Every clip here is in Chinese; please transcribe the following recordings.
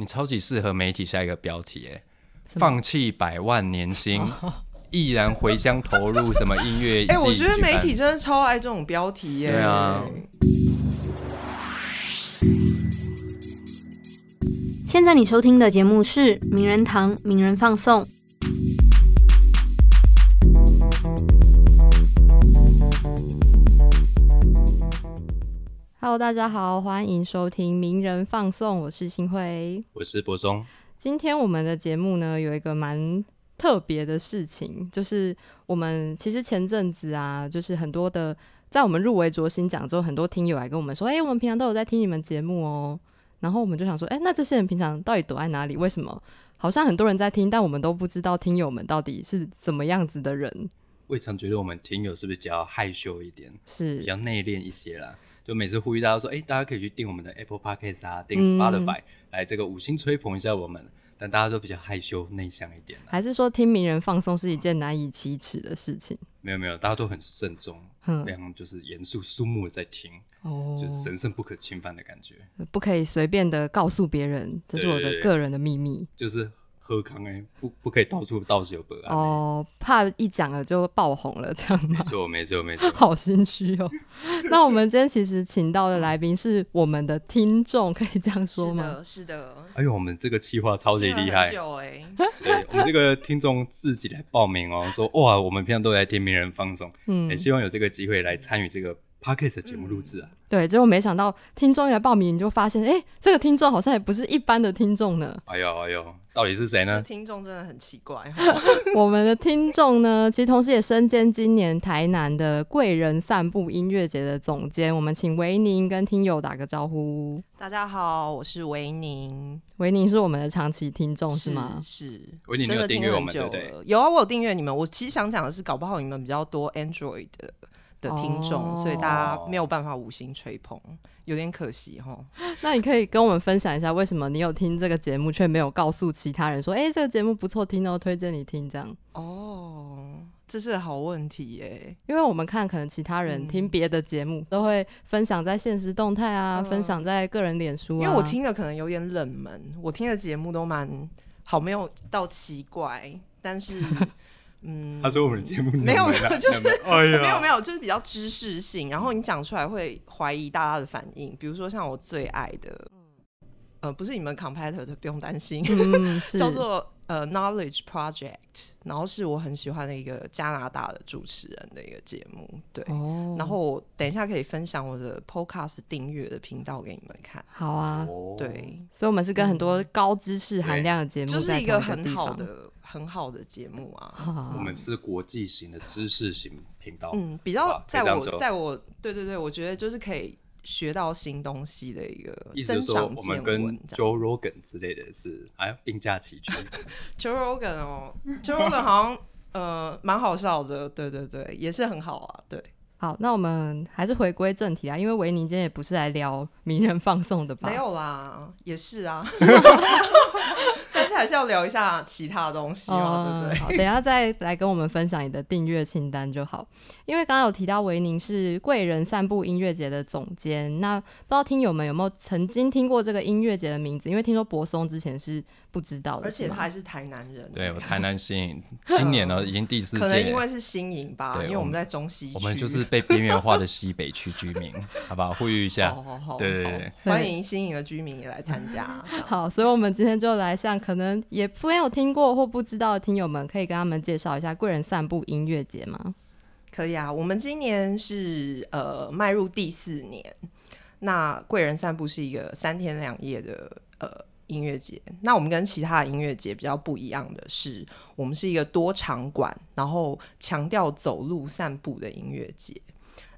你超级适合媒体下一个标题，哎，放弃百万年薪，毅然回乡投入什么音乐？哎，我觉得媒体真的超爱这种标题耶。对啊。现在你收听的节目是《名人堂名人放送》。Hello，大家好，欢迎收听《名人放送》，我是新辉，我是柏松。今天我们的节目呢，有一个蛮特别的事情，就是我们其实前阵子啊，就是很多的，在我们入围卓新奖之后，很多听友来跟我们说，哎，我们平常都有在听你们节目哦。然后我们就想说，哎，那这些人平常到底躲在哪里？为什么好像很多人在听，但我们都不知道听友们到底是怎么样子的人？未尝觉得我们听友是不是比较害羞一点，是比较内敛一些啦？就每次呼吁大家说，哎，大家可以去订我们的 Apple Podcast 啊，订 Spotify，来这个五星吹捧一下我们。但大家都比较害羞内向一点，还是说听名人放松是一件难以启齿的事情？没有没有，大家都很慎重，非常就是严肃肃穆的在听，哦，就是神圣不可侵犯的感觉，不可以随便的告诉别人，这是我的个人的秘密，就是。喝康哎，不不可以到处到处有本案哦，怕一讲了就爆红了这样吗？没错没错没错，好心虚哦。那我们今天其实请到的来宾是我们的听众，可以这样说吗？是的，哎呦，我们这个计划超级厉害，哎，对我们这个听众自己来报名哦，说哇，我们平常都在听名人放松，嗯，很希望有这个机会来参与这个。Podcast 节目录制啊，对，结果没想到听众一来报名，你就发现，哎，这个听众好像也不是一般的听众呢。哎呦哎呦，到底是谁呢？听众真的很奇怪。我们的听众呢，其实同时也身兼今年台南的贵人散步音乐节的总监。我们请维宁跟听友打个招呼。大家好，我是维宁。维宁是我们的长期听众是吗？是。维宁有订阅我们对不对？有啊，我有订阅你们。我其实想讲的是，搞不好你们比较多 Android 的。的听众，所以大家没有办法五星吹捧，有点可惜哈。那你可以跟我们分享一下，为什么你有听这个节目，却没有告诉其他人说，哎，这个节目不错听哦，推荐你听这样。哦，这是好问题耶，因为我们看可能其他人听别的节目，都会分享在现实动态啊，分享在个人脸书。因为我听的可能有点冷门，我听的节目都蛮好，没有到奇怪，但是。嗯，他说我们的节目没有没有，就是没有没有，就是比较知识性，然后你讲出来会怀疑大家的反应。比如说像我最爱的，呃，不是你们 competitor 的，不用担心，叫做呃 Knowledge Project，然后是我很喜欢的一个加拿大的主持人的一个节目，对。然后我等一下可以分享我的 podcast 订阅的频道给你们看。好啊，对，所以我们是跟很多高知识含量的节目，就是一个很好的。很好的节目啊，我们是国际型的知识型频道，嗯，比较在我在我对对对，我觉得就是可以学到新东西的一个增长我们跟 Joe Rogan 之类的是哎并驾齐驱。Joe Rogan 哦，Joe Rogan 好像呃蛮好笑的，对对对，也是很好啊，对。好，那我们还是回归正题啊，因为维尼今天也不是来聊名人放送的吧？没有啦，也是啊。还是要聊一下其他东西嘛，对不对？好，等下再来跟我们分享你的订阅清单就好。因为刚刚有提到维宁是贵人散步音乐节的总监，那不知道听友们有没有曾经听过这个音乐节的名字？因为听说柏松之前是。不知道的，而且他还是台南人。对，我台南新营，今年呢已经第四届。可能因为是新营吧，因为我们在中西区。我们就是被边缘化的西北区居民，好不好？呼吁一下。好好好，对对对，欢迎新营的居民也来参加。好，所以我们今天就来向可能也没有听过或不知道的听友们，可以跟他们介绍一下贵人散步音乐节吗？可以啊，我们今年是呃迈入第四年，那贵人散步是一个三天两夜的呃。音乐节，那我们跟其他的音乐节比较不一样的是，我们是一个多场馆，然后强调走路散步的音乐节。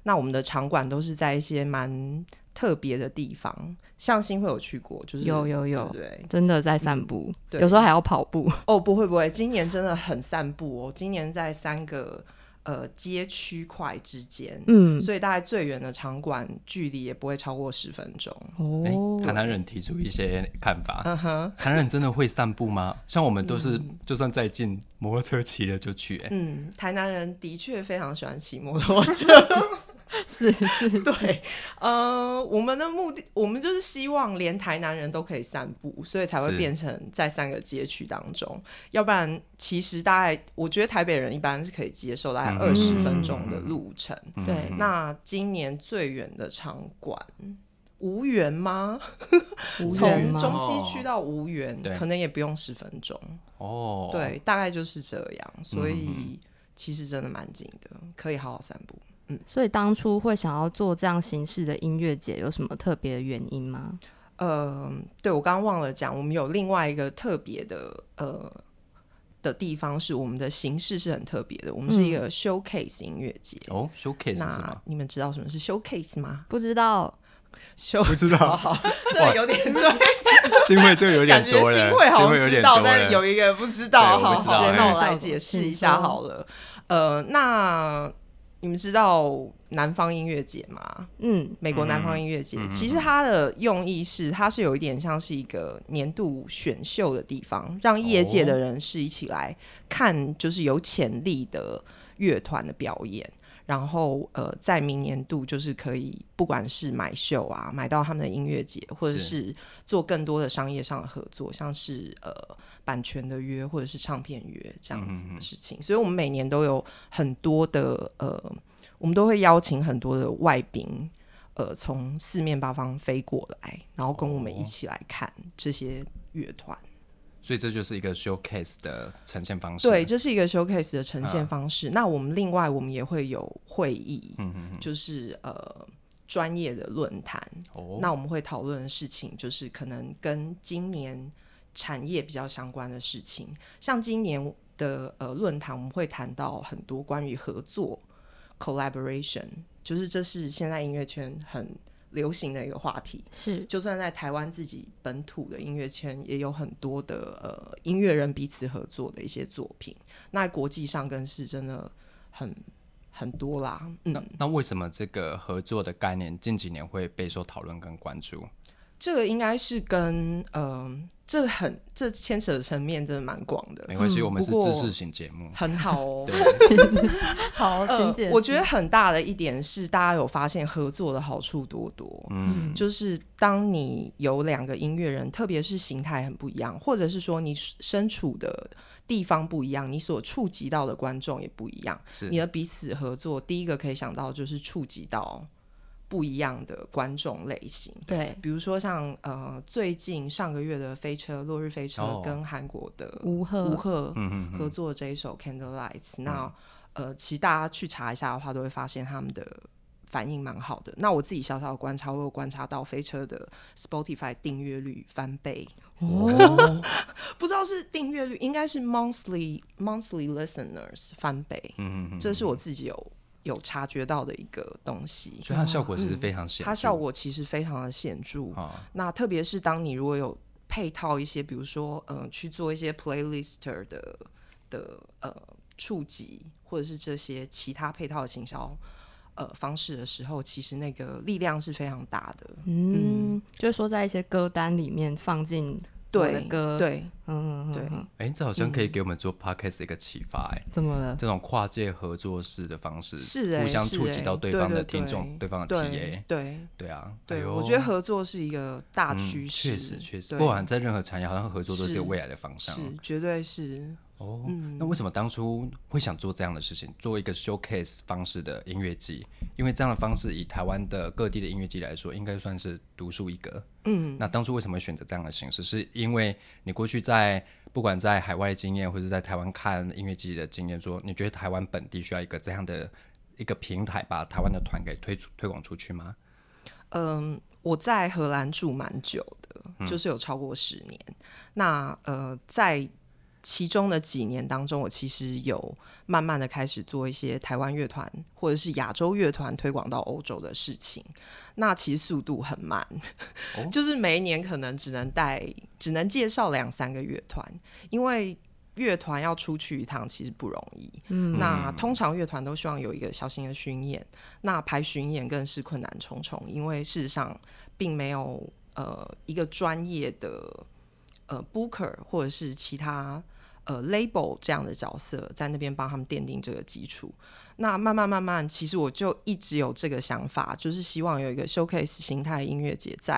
那我们的场馆都是在一些蛮特别的地方，像新会有去过，就是有有有，对，真的在散步，对有时候还要跑步。哦，不会不会，今年真的很散步哦，今年在三个。呃，街区块之间，嗯，所以大概最远的场馆距离也不会超过十分钟。哦，台南人提出一些看法，嗯哼，台南人真的会散步吗？像我们都是，就算再近，摩托车骑了就去。嗯，台南人的确非常喜欢骑摩托车。是是，对，呃，我们的目的，我们就是希望连台南人都可以散步，所以才会变成在三个街区当中。要不然，其实大概我觉得台北人一般是可以接受大概嗯二十分钟的路程。对嗯那今年最远的场馆。无缘吗？从？中西区到无缘，对可能也不用十分钟。哦，对，大概就是这样。所嗯以其实真的蛮近的，可以好好散步。所以当初会想要做这样形式的音乐节，有什么特别的原因吗？呃，对我刚刚忘了讲，我们有另外一个特别的呃的地方，是我们的形式是很特别的。我们是一个 showcase 音乐节。哦，showcase 是那吗？你们知道什么是 showcase 吗？不知道，秀不知道好好，这个有点对，新会这个有感觉新会好像知道，但有一个不知道。好那我来解释一下好了。呃，那你们知道南方音乐节吗？嗯，美国南方音乐节，其实它的用意是，它是有一点像是一个年度选秀的地方，让业界的人士一起来看，就是有潜力的乐团的表演。然后，呃，在明年度就是可以，不管是买秀啊，买到他们的音乐节，或者是是做更多的商业上的合作，像是呃版权的约或者是唱片约这样子的事情。所以，我们每年都有很多的呃，我们都会邀请很多的外宾，呃，从四面八方飞过来，然后跟我们一起来看这些乐团。所以这就是一个 showcase 的呈现方式。对，这是一个 showcase 的呈现啊方式。那我们另外我们也会有会议，嗯嗯嗯，就是呃专业的论坛。哦，那我们会讨论的事情，就是可能跟今年产业比较相关的事情。像今年的呃论坛，我们会谈到很多关于合作 collaboration，就是这是现在音乐圈很流行的一个话题。是就算在台湾自己本土的音乐圈，也有很多的呃音乐人彼此合作的一些作品。那国际上更是真的很很多啦。嗯那，那为什么这个合作的概念近几年会备受讨论跟关注？这个应该是跟呃，这很这牵扯的层面真的蛮广的，没关系，嗯我们是知识型节目。很好哦。对，好，呃请解释。我觉得很大的一点是，大家有发现合作的好处多多。嗯，就是当你有两个音乐人，特别是形态很不一样，或者是说你身处的地方不一样，你所触及到的观众也不一样，是你的彼此合作，第一个可以想到就是触及到不一样的观众类型。对。比如说像呃最近上个月的飞车落日飞车哦。跟韩国的吴赫。吴赫合作的这一首 Candlelights，、那呃其实大家去查一下的话，都会发现他们的反应蛮好的。那我自己小小的观察，我有观察到飞车的 Spotify 订阅率翻倍，哦，不知道是订阅率，应该是 monthly monthly listeners 翻倍，嗯嗯嗯，这是我自己有有察觉到的一个东西。所以它效果是非常显著。它效果其实非常的显著，啊，那特别是当你如果有配套一些，比如说，嗯、去做一些 playlister 的的呃触及，或者是这些其他配套的行销呃方式的时候，其实那个力量是非常大的。嗯，就是说在一些歌单里面放进对歌，，对。嗯，嗯对嗯。哎，这好像可以给我们做 podcast 的一个启发，哎，怎么了？这种跨界合作式的方式，是哎、互相触及到对方的对听众、对方的对 TA，对。对啊，对，哎我觉得合作是一个大嗯趋势，确实确实，对。不管在任何产业，好像合作都是是未来的方向。是绝对是哦，嗯那为什么当初会想做这样的事情，做一个 showcase 方式的音乐季？因为这样的方式以台湾的各地的音乐季来说，应该算是独树一格。嗯那当初为什么选择这样的形式？是因为你过去在不管在海外的经验，或者在台湾看音乐季的经验，说你觉得台湾本地需要一个这样的一个平台，把台湾的团给推出推广出去吗？嗯，我在荷兰住蛮久的，嗯就是有超过十年。那呃，在其中的几年当中，我其实有慢慢的开始做一些台湾乐团或者是亚洲乐团推广到欧洲的事情。那其实速度很慢，哦 就是每一年可能只能带，只能介绍两三个乐团，因为。乐团要出去一趟其实不容易，嗯那通常乐团都希望有一个小型的巡演，那排巡演更是困难重重，因为事实上并没有呃一个专业的呃 booker 或者是其他呃 label 这样的角色在那边帮他们奠定这个基础。那慢慢慢慢，其实我就一直有这个想法，就是希望有一个 showcase 形态音乐节在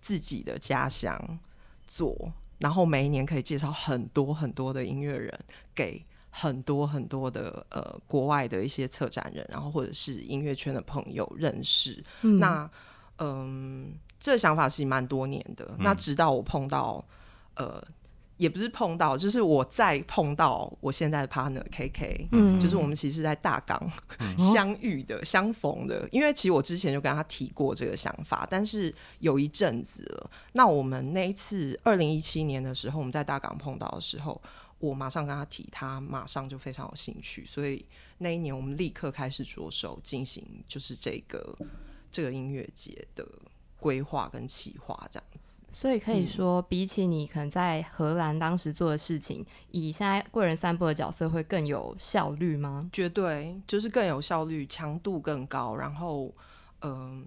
自己的家乡做，然后每一年可以介绍很多很多的音乐人给很多很多的呃国外的一些策展人，然后或者是音乐圈的朋友认识。嗯那嗯，这想法其实蛮多年的。那直到我碰到呃，也不是碰到，就是我再碰到我现在的 partner KK，嗯就是我们其实在大港 相遇的、相逢的。因为其实我之前就跟他提过这个想法，但是有一阵子了。那我们那一次二零一七年的时候，我们在大港碰到的时候，我马上跟他提，他马上就非常有兴趣，所以那一年我们立刻开始着手进行，就是这个这个音乐节的规划跟企划这样子。所以可以说，比起你可能在荷兰当时做的事情，以现在贵人散步的角色会更有效率吗？绝对就是更有效率，强度更高，然后嗯、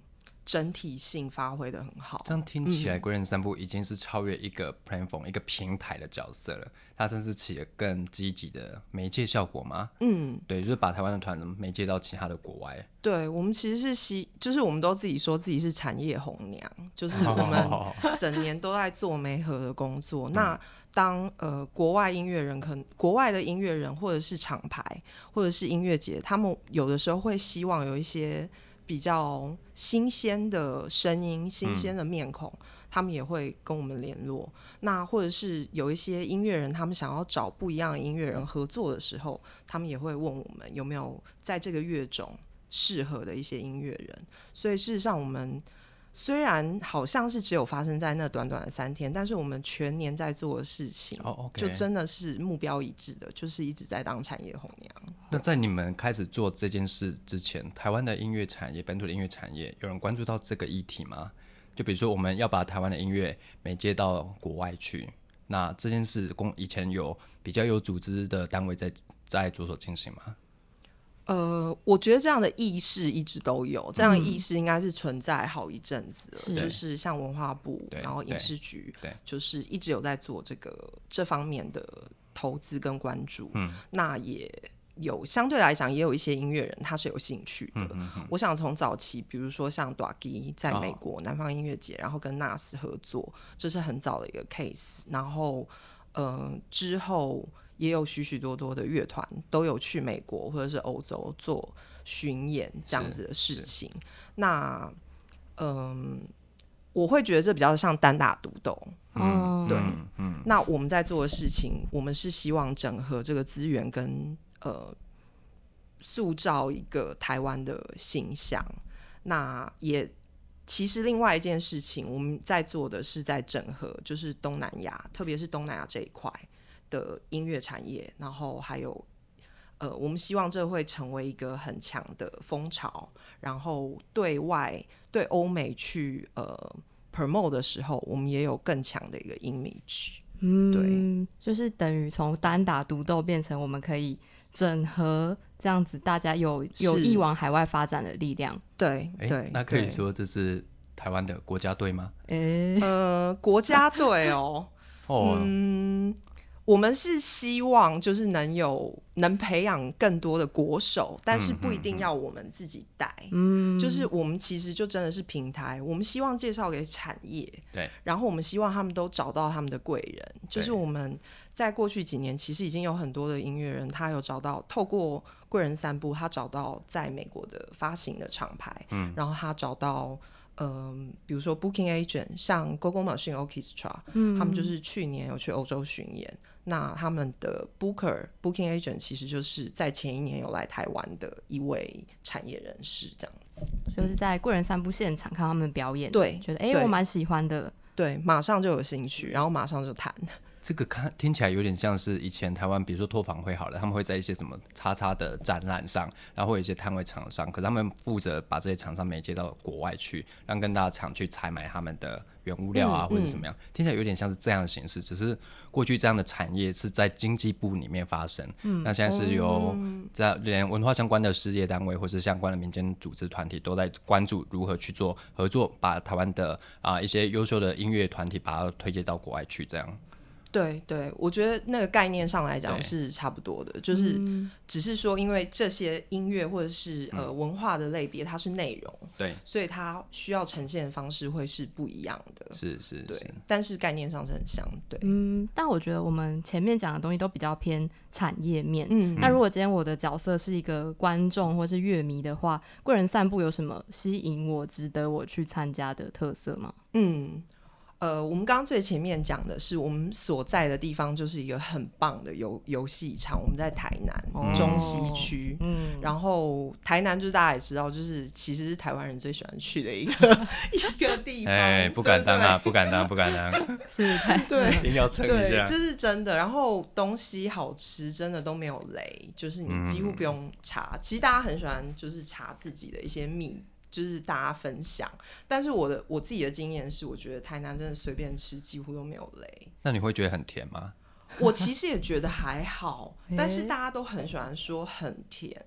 整体性发挥的很好。这样听起来，贵人散步已经是超越一个 platform 一个平台的角色了，它甚至起了更积极的媒介效果吗？嗯，对，就是把台湾的团媒介到其他的国外。对，我们其实是希，就是我们都自己说自己是产业红娘，就是我们 整年都在做媒合的工作。那当呃国外音乐人可能国外的音乐人或者是厂牌或者是音乐节，他们有的时候会希望有一些比较新鲜的声音、新鲜的面孔，他们也会跟我们联络。那或者是有一些音乐人，他们想要找不一样的音乐人合作的时候，他们也会问我们有没有在这个乐种适合的一些音乐人。所以事实上，我们虽然好像是只有发生在那短短的三天，但是我们全年在做的事情，就真的是目标一致的，就是一直在当产业红娘。那在你们开始做这件事之前，台湾的音乐产业、本土的音乐产业，有人关注到这个议题吗？就比如说，我们要把台湾的音乐媒介到国外去，那这件事公以前有比较有组织的单位在在着手进行吗？呃，我觉得这样的意识一直都有，这样的意识应该是存在好一阵子了。是就是像文化部，然后影对视局，对就是一直有在做这个这方面的投资跟关注。嗯，那也有相对来讲，也有一些音乐人他是有兴趣的。我想从早期，比如说像 d a g 在美国、南方音乐节，然后跟 Nas 合作，这是很早的一个 case。然后，嗯、之后也有许许多多的乐团都有去美国或者是欧洲做巡演这样子的事情。那，嗯、我会觉得这比较像单打独斗。哦，对嗯嗯，那我们在做的事情，我们是希望整合这个资源跟呃，塑造一个台湾的形象。那也其实另外一件事情，我们在做的是在整合，就是东南亚，特别是东南亚这一块的音乐产业，然后还有。呃，我们希望这会成为一个很强的风潮，然后对外对欧美去呃 promote 的时候，我们也有更强的一个 image。嗯，对就是等于从单打独斗变成我们可以整合这样子，大家有有意往海外发展的力量。对哎、对，那可以对说这是台湾的国家队吗？诶、呃国家队哦，哦，嗯，我们是希望就是能有能培养更多的国手，但是不一定要我们自己带。嗯，就是我们其实就真的是平台，我们希望介绍给产业，对，然后我们希望他们都找到他们的贵人。就是我们在过去几年，其实已经有很多的音乐人，他有找到透过贵人散步，他找到在美国的发行的厂牌，嗯，然后他找到。嗯，比如说 Booking Agent，像 Google Machine Orchestra，嗯，他们就是去年有去欧洲巡演。那他们的 Booker Booking Agent 其实就是在前一年有来台湾的一位产业人士，这样子。就是在贵人散步现场看他们表演，对觉得诶、对我蛮喜欢的。对，马上就有兴趣，然后马上就谈。这个看听起来有点像是以前台湾，比如说托房会好了，他们会在一些什么叉叉的展览上，然后会有一些摊位厂商，可是他们负责把这些厂商媒介到国外去，让更大的厂去采买他们的原物料啊，嗯或者怎么样，听起来有点像是这样的形式。只是过去这样的产业是在经济部里面发生，嗯那现在是由在连文化相关的事业单位或是相关的民间组织团体都在关注如何去做合作，把台湾的啊、一些优秀的音乐团体把它推荐到国外去，这样。对对，我觉得那个概念上来讲是差不多的，就是嗯只是说，因为这些音乐或者是呃文化的类别，它是内容，对，所以它需要呈现的方式会是不一样的。是是对是，，但是概念上是很像。对，嗯，但我觉得我们前面讲的东西都比较偏产业面。嗯那如果今天我的角色是一个观众或是乐迷的话，贵人散步有什么吸引我、值得我去参加的特色吗？嗯，呃，我们刚刚最前面讲的是我们所在的地方就是一个很棒的游游戏场，我们在台南、哦中西区。嗯，然后台南就是大家也知道，就是其实是台湾人最喜欢去的一个 一个地方。哎，不敢当啊，不敢当，不敢当，是太对硬要蹭一对，下这。是真的。然后东西好吃，真的都没有雷，就是你几乎不用查。其实大家很喜欢就是查自己的一些秘，就是大家分享。但是我的我自己的经验是，我觉得台南真的随便吃几乎都没有雷。那你会觉得很甜吗？我其实也觉得还好，但是大家都很喜欢说很甜。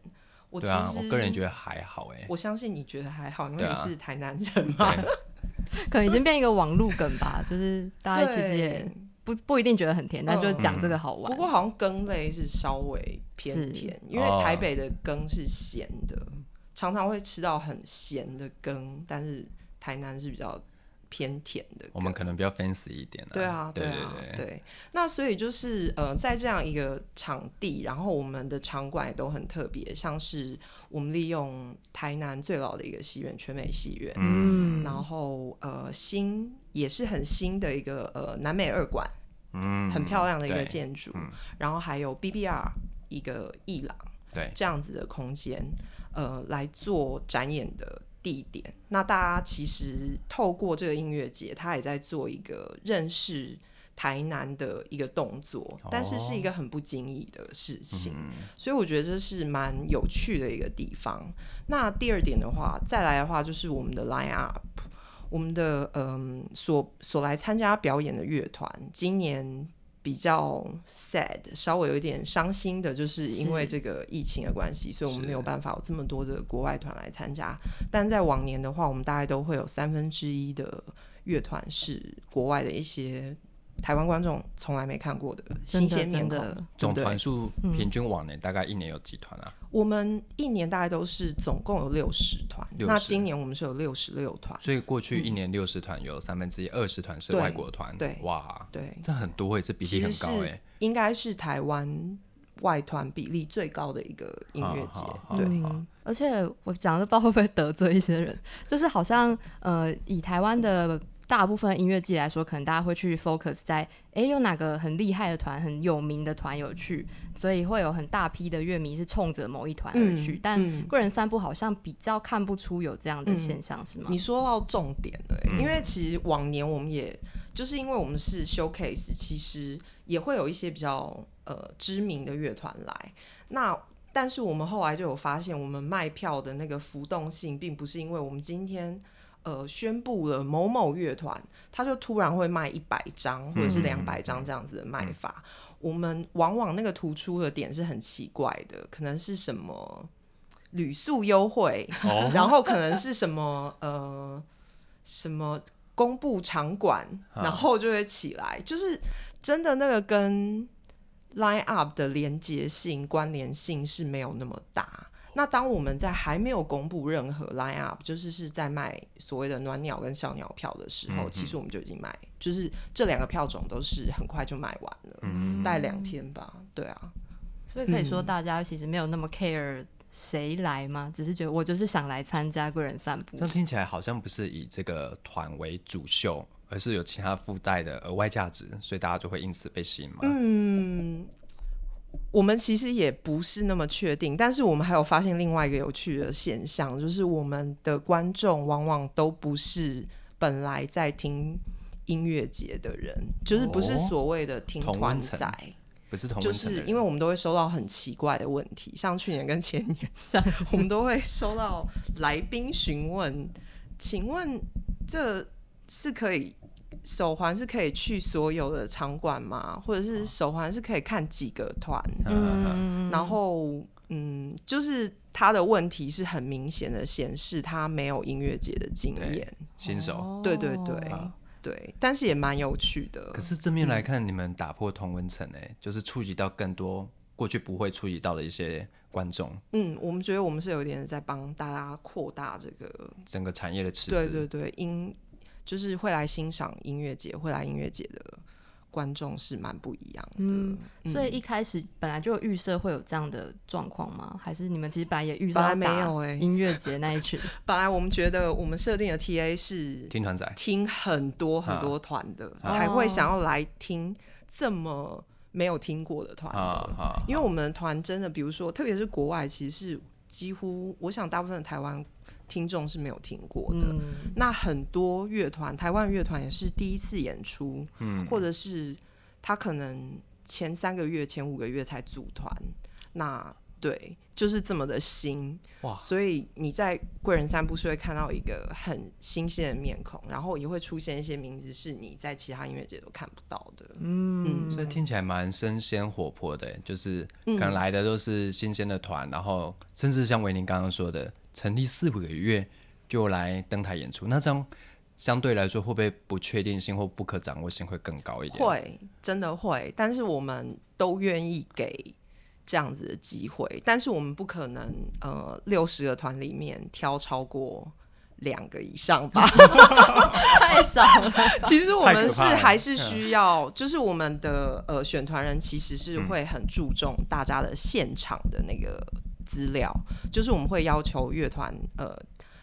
我其实、啊，我个人觉得还好哎。我相信你觉得还好，因为你是台南人嘛。对，可能已经变一个网路梗吧，就是大家其实也不不一定觉得很甜，但就嗯讲这个好玩。不过好像羹类是稍微偏甜，因为哦台北的羹是咸的，常常会吃到很咸的羹，但是台南是比较偏甜的。我们可能比较 fancy 一点对啊，对啊，对，对。那所以就是呃，在这样一个场地，然后我们的场馆也都很特别，像是我们利用台南最老的一个戏院——全美戏院，嗯，然后呃新也是很新的一个呃南美二馆，嗯，很漂亮的一个建筑，嗯然后还有 BBR 一个艺廊对，这样子的空间，呃，来做展演的地点。那大家其实透过这个音乐节，他也在做一个认识台南的一个动作，但是是一个很不经意的事情，嗯，所以我觉得这是蛮有趣的一个地方。那第二点的话，再来的话就是我们的 line up。我们的嗯所所来参加表演的乐团，今年比较 sad，稍微有一点伤心的，就是因为这个疫情的关系，所以我们没有办法有这么多的国外团来参加。但在往年的话，我们大概都会有三分之一的乐团是国外的一些台湾观众从来没看过的新鲜面孔，真的。总团数嗯平均往年大概一年有几团啊？我们一年大概都是总共有六十团，那今年我们是有六十六团，所以过去一年六十团有三分之一，二十团是外国团，对哇，对，这很多哎，这比例很高诶，应该是台湾外团比例最高的一个音乐节对，嗯，而且我讲的不知道会不会得罪一些人，就是好像呃，以台湾的大部分音乐季来说，可能大家会去 focus 在诶有哪个很厉害的团、很有名的团有去，所以会有很大批的乐迷是冲着某一团而去。但嗯个人散步好像比较看不出有这样的现象，是吗？你说到重点了因为其实往年我们也就是因为我们是 showcase，其实也会有一些比较呃知名的乐团来。那但是我们后来就有发现，我们卖票的那个浮动性，并不是因为我们今天呃宣布了某某乐团，他就突然会卖一百张或者是嗯两百张这样子的卖法。我们往往那个突出的点是很奇怪的，可能是什么旅宿优惠，哦，然后可能是什么呃什么公布场馆，啊然后就会起来，就是真的那个跟 line up 的连接性、关联性是没有那么大。那当我们在还没有公布任何 line up，就是是在卖所谓的暖鸟跟小鸟票的时候，嗯嗯其实我们就已经卖，就是这两个票种都是很快就卖完了，嗯大概两天吧。对啊，所以可以说大家其实没有那么 care 谁来吗？只是觉得我就是想来参加贵人散步这。样听起来好像不是以这个团为主秀，而是有其他附带的额外价值，所以大家就会因此被吸引嘛。嗯，我们其实也不是那么确定，但是我们还有发现另外一个有趣的现象，就是我们的观众往往都不是本来在听音乐节的人，就是不是哦所谓的听团仔。不是同就是因为我们都会收到很奇怪的问题，像去年跟前年，我们都会收到来宾询问：“请问这是可以手环是可以去所有的场馆吗？或者是手环是可以看几个团？”嗯，嗯，然后嗯，就是他的问题是很明显的显示他没有音乐节的经验。新手，哦对对对啊对，但是也蛮有趣的。可是正面来看，你们打破同温层，哎，就是触及到更多过去不会触及到的一些观众，嗯，我们觉得我们是有点在帮大家扩大这个，整个产业的池对。对对，音就是会来欣赏音乐节，会来音乐节的观众是蛮不一样的。嗯嗯所以一开始本来就有预设会有这样的状况吗？还是你们其实本来也预设本来要打没有哎音乐节那一群？本来我们觉得我们设定的 TA 是听团仔，听很多很多团的，啊才会想要来听这么没有听过的团的。啊啊，因为我们的团真的，比如说，特别是国外，其实是几乎，我想大部分的台湾听众是没有听过的。嗯，那很多乐团，台湾乐团也是第一次演出，嗯，或者是他可能前三个月、前五个月才组团，那对，就是这么的新。哇。所以你在贵人散步是会看到一个很新鲜的面孔，然后也会出现一些名字是你在其他音乐节都看不到的。嗯。所以听起来蛮生鲜活泼的，就是可嗯能来的都是新鲜的团，然后甚至像维宁刚刚说的，成立四五个月就来登台演出，那这样相对来说会不会不确定性或不可掌握性会更高一点？会，真的会，但是我们都愿意给这样子的机会，但是我们不可能呃六十个团里面挑超过两个以上吧。太少了。其实我们是还是需要，就是我们的呃选团人其实是会很注重大家的现场的那个资料，就是我们会要求乐团呃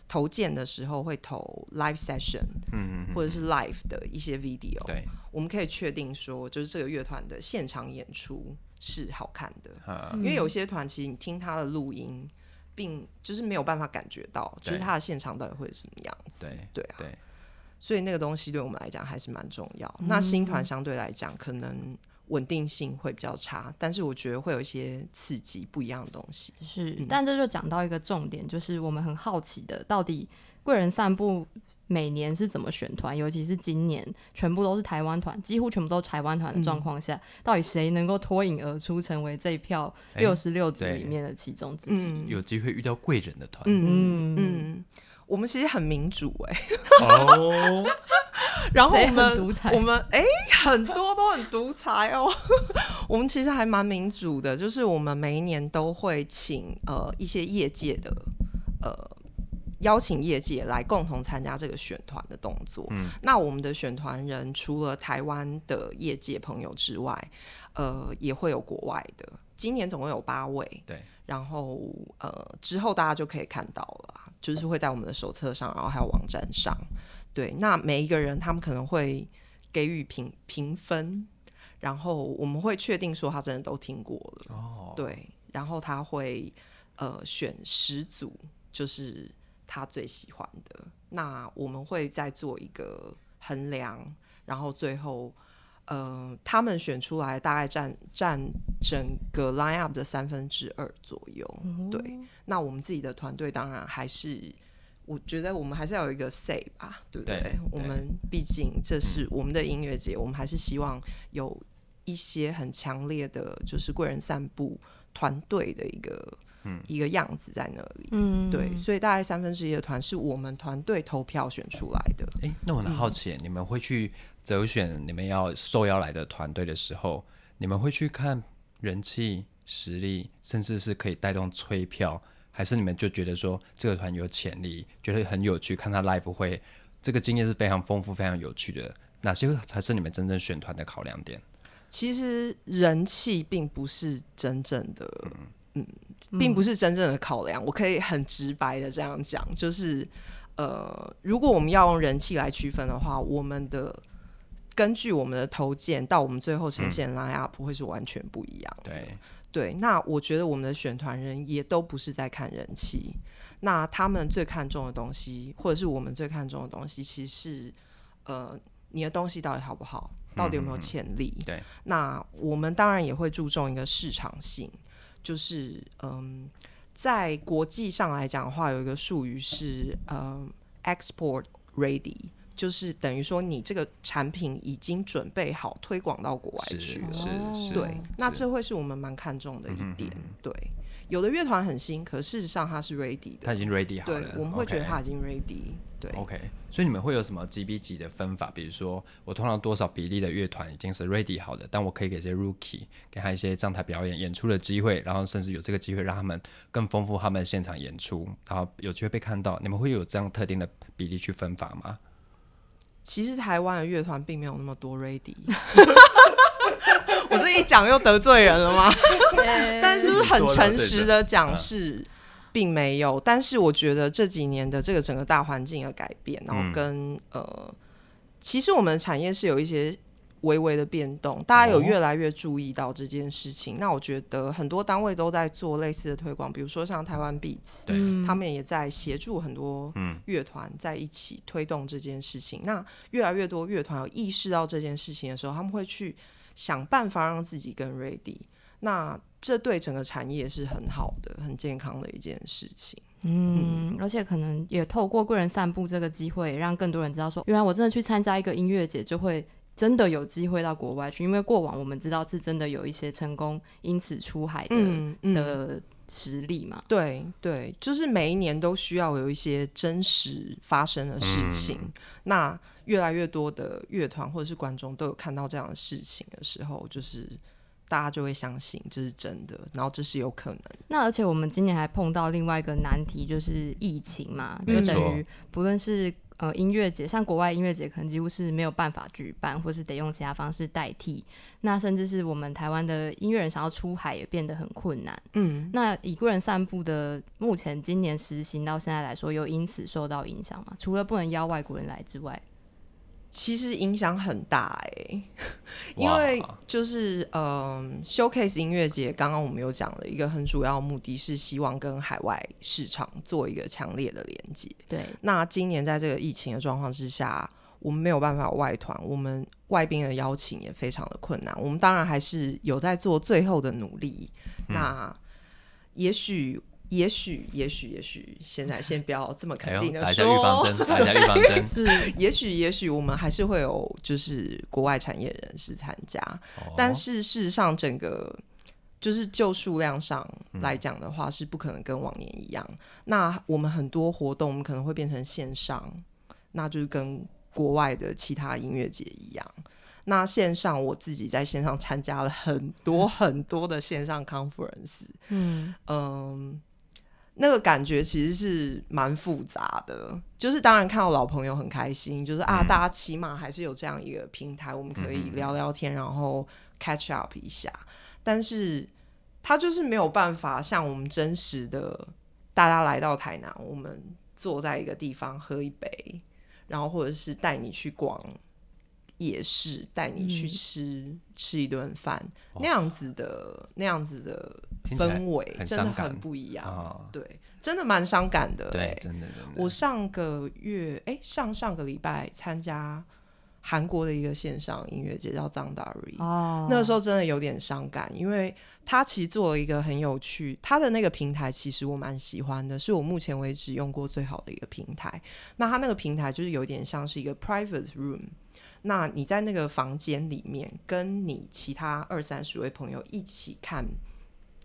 投件的时候会投 live session 嗯，嗯或者是 live 的一些 video，对，我们可以确定说，就是这个乐团的现场演出是好看的，啊，因为有些团其实你听他的录音，并就是没有办法感觉到，就是他的现场到底会是什么样子。对对啊，对，所以那个东西对我们来讲还是蛮重要。那新团相对来讲，可能稳定性会比较差，但是我觉得会有一些刺激不一样的东西。是，嗯。但这就讲到一个重点，就是我们很好奇的，到底贵人散步每年是怎么选团，尤其是今年全部都是台湾团，几乎全部都是台湾团的状况下，到底谁能够脱颖而出，成为这一票哎六十六组里面的其中之一？嗯有机会遇到贵人的团。嗯嗯。嗯，我们其实很民主哎、哦，然后我们我们哎、很多都很独裁哦。我们其实还蛮民主的，就是我们每一年都会请呃一些业界的呃邀请业界来共同参加这个选团的动作。嗯，那我们的选团人除了台湾的业界朋友之外，呃，也会有国外的。今年总共有八位，对，然后呃之后大家就可以看到了，就是会在我们的手册上，然后还有网站上。对，那每一个人他们可能会给予评评分，然后我们会确定说他真的都听过了，哦，对，然后他会呃选十组，就是他最喜欢的。那我们会再做一个衡量，然后最后呃他们选出来大概占占整个 line up 的三分之二左右。对，那我们自己的团队当然还是。我觉得我们还是要有一个 say 吧，对不对？对对我们毕竟这是我们的音乐节，我们还是希望有一些很强烈的，就是贵人散步团队的一个、一个样子在那里。嗯，对，所以大概三分之一的团是我们团队投票选出来的。哎，那我很好奇，你们会去择选你们要受邀来的团队的时候，你们会去看人气、实力，甚至是可以带动催票，还是你们就觉得说这个团有潜力，觉得很有趣，看他 live 会这个经验是非常丰富、非常有趣的？哪些才是你们真正选团的考量点？其实人气并不是真正的，嗯，并不是真正的考量。我可以很直白的这样讲，就是呃，如果我们要用人气来区分的话，我们的根据我们的投件到我们最后呈现 line up 会是完全不一样的。对，对，那我觉得我们的选团人也都不是在看人气，那他们最看重的东西，或者是我们最看重的东西，其实是呃，你的东西到底好不好，到底有没有潜力？对，那我们当然也会注重一个市场性，就是嗯，在国际上来讲的话，有一个术语是嗯 export ready。就是等于说，你这个产品已经准备好推广到国外去了。是是，对，那这会是我们蛮看重的一点。对，有的乐团很新，可事实上它是 ready 的，他已经 ready 好对了，，我们会觉得它已经 ready。对，OK，所以你们会有什么几比几的分法？比如说，我通常多少比例的乐团已经是 ready 好的，但我可以给这些 rookie 给他一些上台表演、演出的机会，然后甚至有这个机会让他们更丰富他们的现场演出，然后有机会被看到。你们会有这样特定的比例去分法吗？其实台湾的乐团并没有那么多 ready。我这一讲又得罪人了吗？但是就是很诚实的讲是并没有，但是我觉得这几年的这个整个大环境的改变，然后跟、呃，其实我们的产业是有一些微微的变动，大家有哦越来越注意到这件事情。那我觉得很多单位都在做类似的推广，比如说像台湾 Beats，对嗯他们也在协助很多乐团在一起推动这件事情。那越来越多乐团有意识到这件事情的时候，他们会去想办法让自己更 ready。那这对整个产业是很好的、很健康的一件事情。嗯，而且可能也透过贵人散步这个机会，让更多人知道说，原来我真的去参加一个音乐节，就会真的有机会到国外去。因为过往我们知道是真的有一些成功因此出海的、嗯嗯，的实力嘛。对对，就是每一年都需要有一些真实发生的事情。那越来越多的乐团或者是观众都有看到这样的事情的时候，就是大家就会相信这是真的，然后这是有可能。那而且我们今年还碰到另外一个难题，就是疫情嘛，就等于不论是呃音乐节，像国外音乐节可能几乎是没有办法举办，或是得用其他方式代替。那甚至是我们台湾的音乐人想要出海也变得很困难。嗯，那以个人散步的目前今年实行到现在来说，有因此受到影响吗？除了不能邀外国人来之外，其实影响很大 哎、因哇为就是嗯、showcase 音乐节，刚刚我们有讲了一个很主要目的是希望跟海外市场做一个强烈的连接。对，那今年在这个疫情的状况之下，我们没有办法外团，我们外宾的邀请也非常的困难。我们当然还是有在做最后的努力。那也许，也许，也许，也许，现在先不要这么肯定，的打一下说。预防针，打一下预防针。是也许，也许我们还是会有就是国外产业人士参加，哦但是事实上，整个就是就数量上来讲的话，是不可能跟往年一样。那我们很多活动，我们可能会变成线上，那就是跟国外的其他音乐节一样。那线上我自己在线上参加了很多很多的线上 conference，嗯嗯，那个感觉其实是蛮复杂的。就是当然看到老朋友很开心，就是啊，大家起码还是有这样一个平台，我们可以聊聊天，然后 catch up 一下。但是他就是没有办法像我们真实的大家来到台南，我们坐在一个地方喝一杯，然后或者是带你去逛夜市，带你去吃、吃一顿饭，那样子的那样子的氛围真的很不一样。啊，对，真的蛮伤感的、对欸，。真的真的。我上个月，哎、上上个礼拜参加韩国的一个线上音乐节，叫藏达瑞。哦，那个时候真的有点伤感，因为他其实做了一个很有趣，他的那个平台其实我蛮喜欢的，是我目前为止用过最好的一个平台。那他那个平台就是有点像是一个 private room，那你在那个房间里面，跟你其他二三十位朋友一起看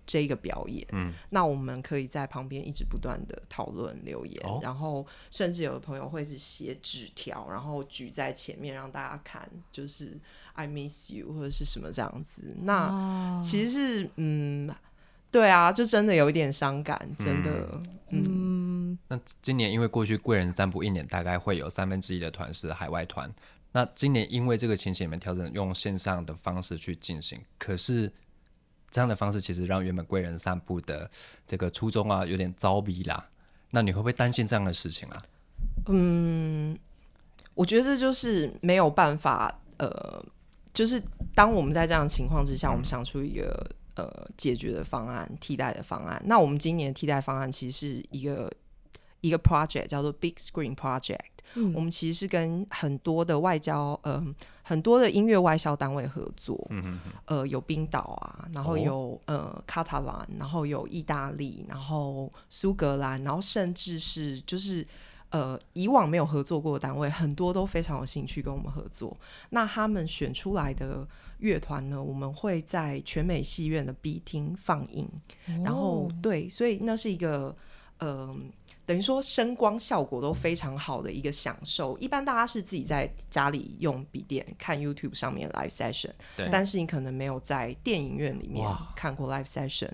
这个表演，嗯，那我们可以在旁边一直不断的讨论留言，哦。然后甚至有的朋友会是写纸条，然后举在前面让大家看，就是 I miss you 或者是什么这样子。那哦其实是嗯，对啊，就真的有一点伤感，真的，嗯。嗯，那今年因为过去贵人散步一年大概会有三分之一的团是海外团，那今年因为这个情形，你们调整用线上的方式去进行，可是这样的方式其实让原本贵人散步的这个初衷啊有点糟逼啦。那你会不会担心这样的事情啊？嗯我觉得这就是没有办法，呃，就是当我们在这样的情况之下，我们想出一个呃解决的方案、替代的方案。那我们今年的替代方案其实是一个一个 project 叫做 Big Screen Project。嗯。我们其实是跟很多的外交，呃，很多的音乐外销单位合作，呃，有冰岛啊，然后哦。有、呃卡塔兰，然后有意大利，然后苏格兰，然后甚至是就是呃以往没有合作过的单位，很多都非常有兴趣跟我们合作。那他们选出来的乐团呢，我们会在全美戏院的 B 厅放映，然后对，所以那是一个呃，等于说声光效果都非常好的一个享受。一般大家是自己在家里用笔电看 YouTube 上面 live session，对但是你可能没有在电影院里面看过 live session。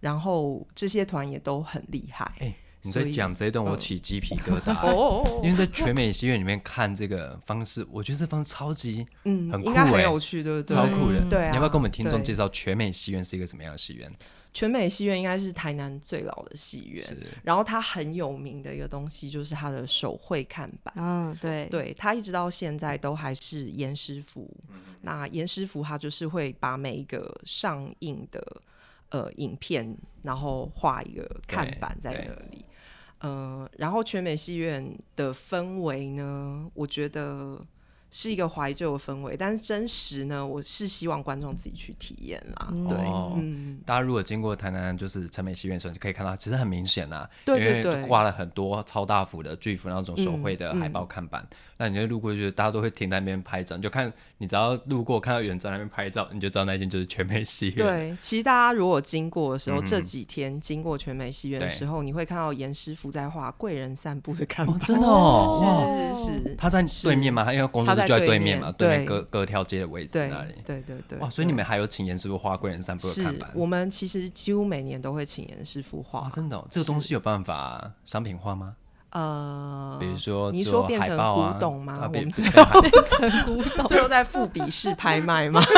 然后这些团也都很厉害。哎、你在讲这一段，我嗯起鸡皮疙瘩、哦哦，因为在全美戏院里面看这个方式，我觉得这方式超级嗯很，应该酷欸很有趣，对不对？超酷的。对啊，你要不要跟我们听众介绍全美戏院是一个什么样的戏院？全美戏院应该是台南最老的戏院，然后它很有名的一个东西就是它的手绘看板。嗯，对，对它一直到现在都还是严师傅。那严师傅他就是会把每一个上映的呃影片，然后画一个看板在那里。呃，然后全美戏院的氛围呢，我觉得是一个怀旧的氛围，但是真实呢，我是希望观众自己去体验啦。嗯。对，哦。嗯，大家如果经过台南就是陈美戏院的时候，你可以看到，其实很明显啦、对对因为对。挂了很多超大幅的巨幅那种手绘的嗯。海报看板。那你就路过，就觉得大家都会停在那边拍照，你就看你只要路过看到有人在那边拍照，你就知道那间就是全美戏院。对，其实大家如果经过的时候，嗯这几天经过全美戏院的对时候，你会看到严师傅在画贵人散步的看板。哦，真的哦，哇，是是是是，他在对面吗？他因为工作室就在对面嘛，对隔隔条街的位置对那里。对对对。哇，所以你们还有请严师傅画贵人散步的是看板？我们其实几乎每年都会请严师傅画哇，。真的哦、这个东西有办法商品化吗？呃，比如说你说变成古董吗？啊我们最 后变成古董，最后在富比士拍卖吗？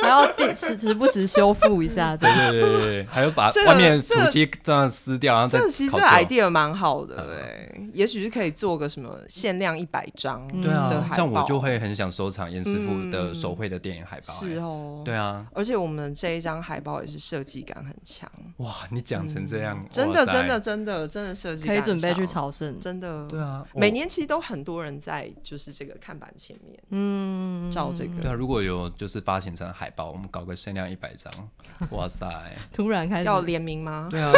还要定时时不时修复一下，对对对对对，还有把这个外面这个土鸡这样撕掉，然后再这其实这 idea 蛮好的嗯。哎，也许是可以做个什么限量一百张嗯。对啊的，海像我就会很想收藏严师傅的嗯。手绘的电影海报、哎是哦，对啊，而且我们这一张海报也是设计感很强，哇，你讲成这样，嗯。真的真的，真的真的设计可以准备去强朝圣。真。的。对啊，每年其实都很多人在就是这个看板前面嗯，照这个，对啊，如果有就是发行成海报，我们搞个限量一百张，哇塞，突然开始。要联名吗？对啊，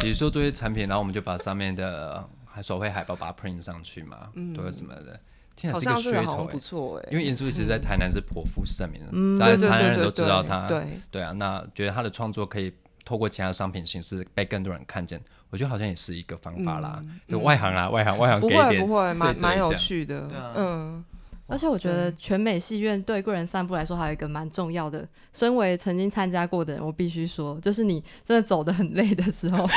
比如说做些产品，然后我们就把上面的呃手绘海报把它 print 上去嘛，嗯。或者什么的，听起来好是好像噱头哎、不错哎，因为严师傅其实在台南是颇负盛名的，台南人都知道他，对，对啊，那觉得他的创作可以透过其他商品形式被更多人看见，我觉得好像也是一个方法啦。就外行啦，外行外行给一点会不会，蛮蛮有一下。趣的嗯，而且我觉得全美戏院对贵人散步来说还有一个蛮重要的，身为曾经参加过的人，我必须说，就是你真的走的很累的时候，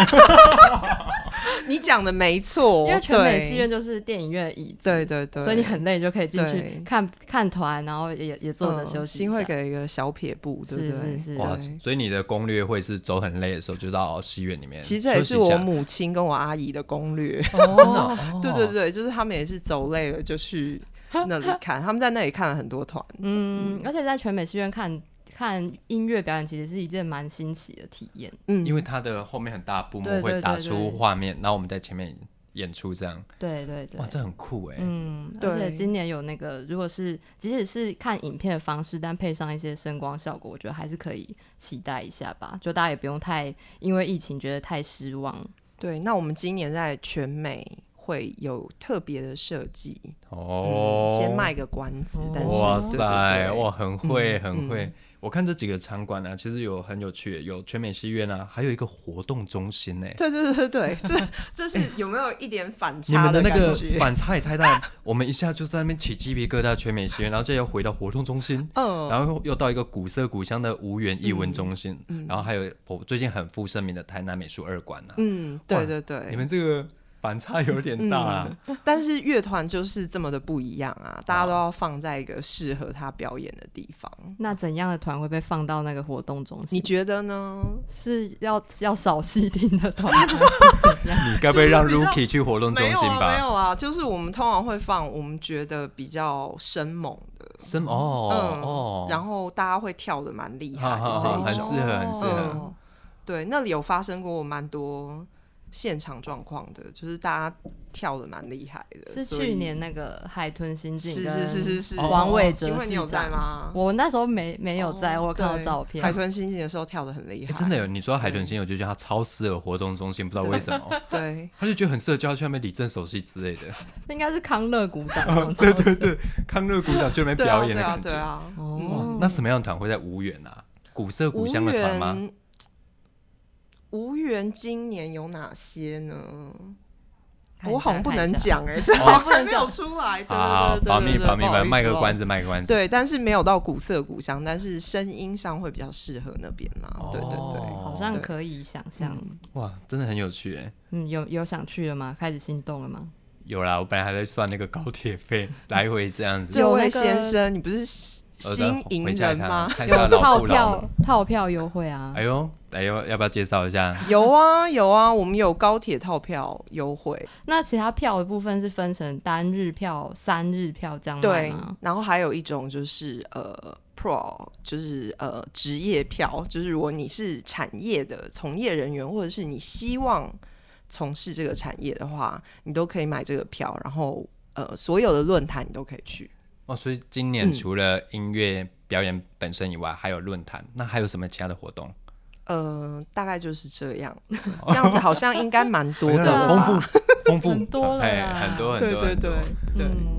你讲的没错，因为全美戏院就是电影院的椅子，对对对，所以你很累就可以进去看看团，然后也也坐着嗯休息会。给一个小撇步，对不对？是是哇对，所以你的攻略会是走很累的时候就到戏院里面。其实这也是我母亲跟我阿姨的攻略。哦，对对对，就是他们也是走累了就去 那里看，他们在那里看了很多团。嗯，而且在全美戏院看看音乐表演，其实是一件蛮新奇的体验。嗯，因为它的后面很大布幕会打出画面，然后我们在前面演出这样，对对对哇，，这很酷哎。嗯，而且今年有那个，如果是即使是看影片的方式，但配上一些声光效果，我觉得还是可以期待一下吧。就大家也不用太因为疫情觉得太失望。对，那我们今年在全美会有特别的设计，哦嗯，，先卖个关子，但是哇塞，对哇，很会，嗯很会。嗯我看这几个场馆呢，其实有很有趣的，有全美戏院啊，还有一个活动中心呢。对对对对，这这是有没有一点反你差们的那个？反差也太大，我们一下就在那边起鸡皮疙瘩，全美戏院，然后这又回到活动中心，嗯，然后又到一个古色古香的无缘艺文中心，嗯然后还有我最近很负盛名的台南美术二馆啊。嗯，对对对，你们这个反差有点大啊。但是乐团就是这么的不一样啊，大家都要放在一个适合他表演的地方。那怎样的团会被放到那个活动中心你心？觉得呢？是要要少细听的团，还是怎样？你该不会让 Rookie 去活动中心没有啊，没？有啊，就是我们通常会放我们觉得比较生猛的，生猛？哦嗯，哦，然后大家会跳的蛮厉害。很适合很适合嗯对，那里有发生过蛮多现场状况的，就是大家跳的蛮厉害的。是去年那个海豚刑警是是是是是，王伟哲你有市长在吗？我那时候没没有在，哦我有看到照片海。豚星星的时候跳的很厉害，欸真的有，你说到海豚星，我就觉得他超适合活动中心，不知道为什么，对。他就觉得很适合叫去那边理正手戏之类的。应该是康乐鼓掌对对对，康乐鼓掌就那边对啊，表演的感觉。对啊。哦，，那什么样的团会在无缘啊？古色古香的团吗？缘，无缘今年有哪些呢？我好像不能讲哎，这不能讲出来。对 啊，对对对保密保密，卖个关子，卖个关子。对，但是没有到古色古香，但是声音上会比较适合那边啦。对对对，哦好像可以想象。嗯哇，真的很有趣哎。嗯，有有想去了吗？开始心动了吗？有啦，我本来还在算那个高铁费，来回这样子。这位先生，你不是我新再营回家看人吗？有套票。套票优惠啊！哎呦，哎呦，要不要介绍一下？有啊有啊，我们有高铁套票优惠，那其他票的部分是分成单日票、三日票这样卖对吗？，然后还有一种就是呃 Pro，就是呃职业票，就是如果你是产业的从业人员，或者是你希望从事这个产业的话，你都可以买这个票，然后呃所有的论坛你都可以去。哦，所以今年嗯除了音乐表演本身以外，还有论坛，那还有什么其他的活动？呃，大概就是这样，这样子好像应该蛮多的丰？富丰富，很多了哎很多很对对对。对。嗯，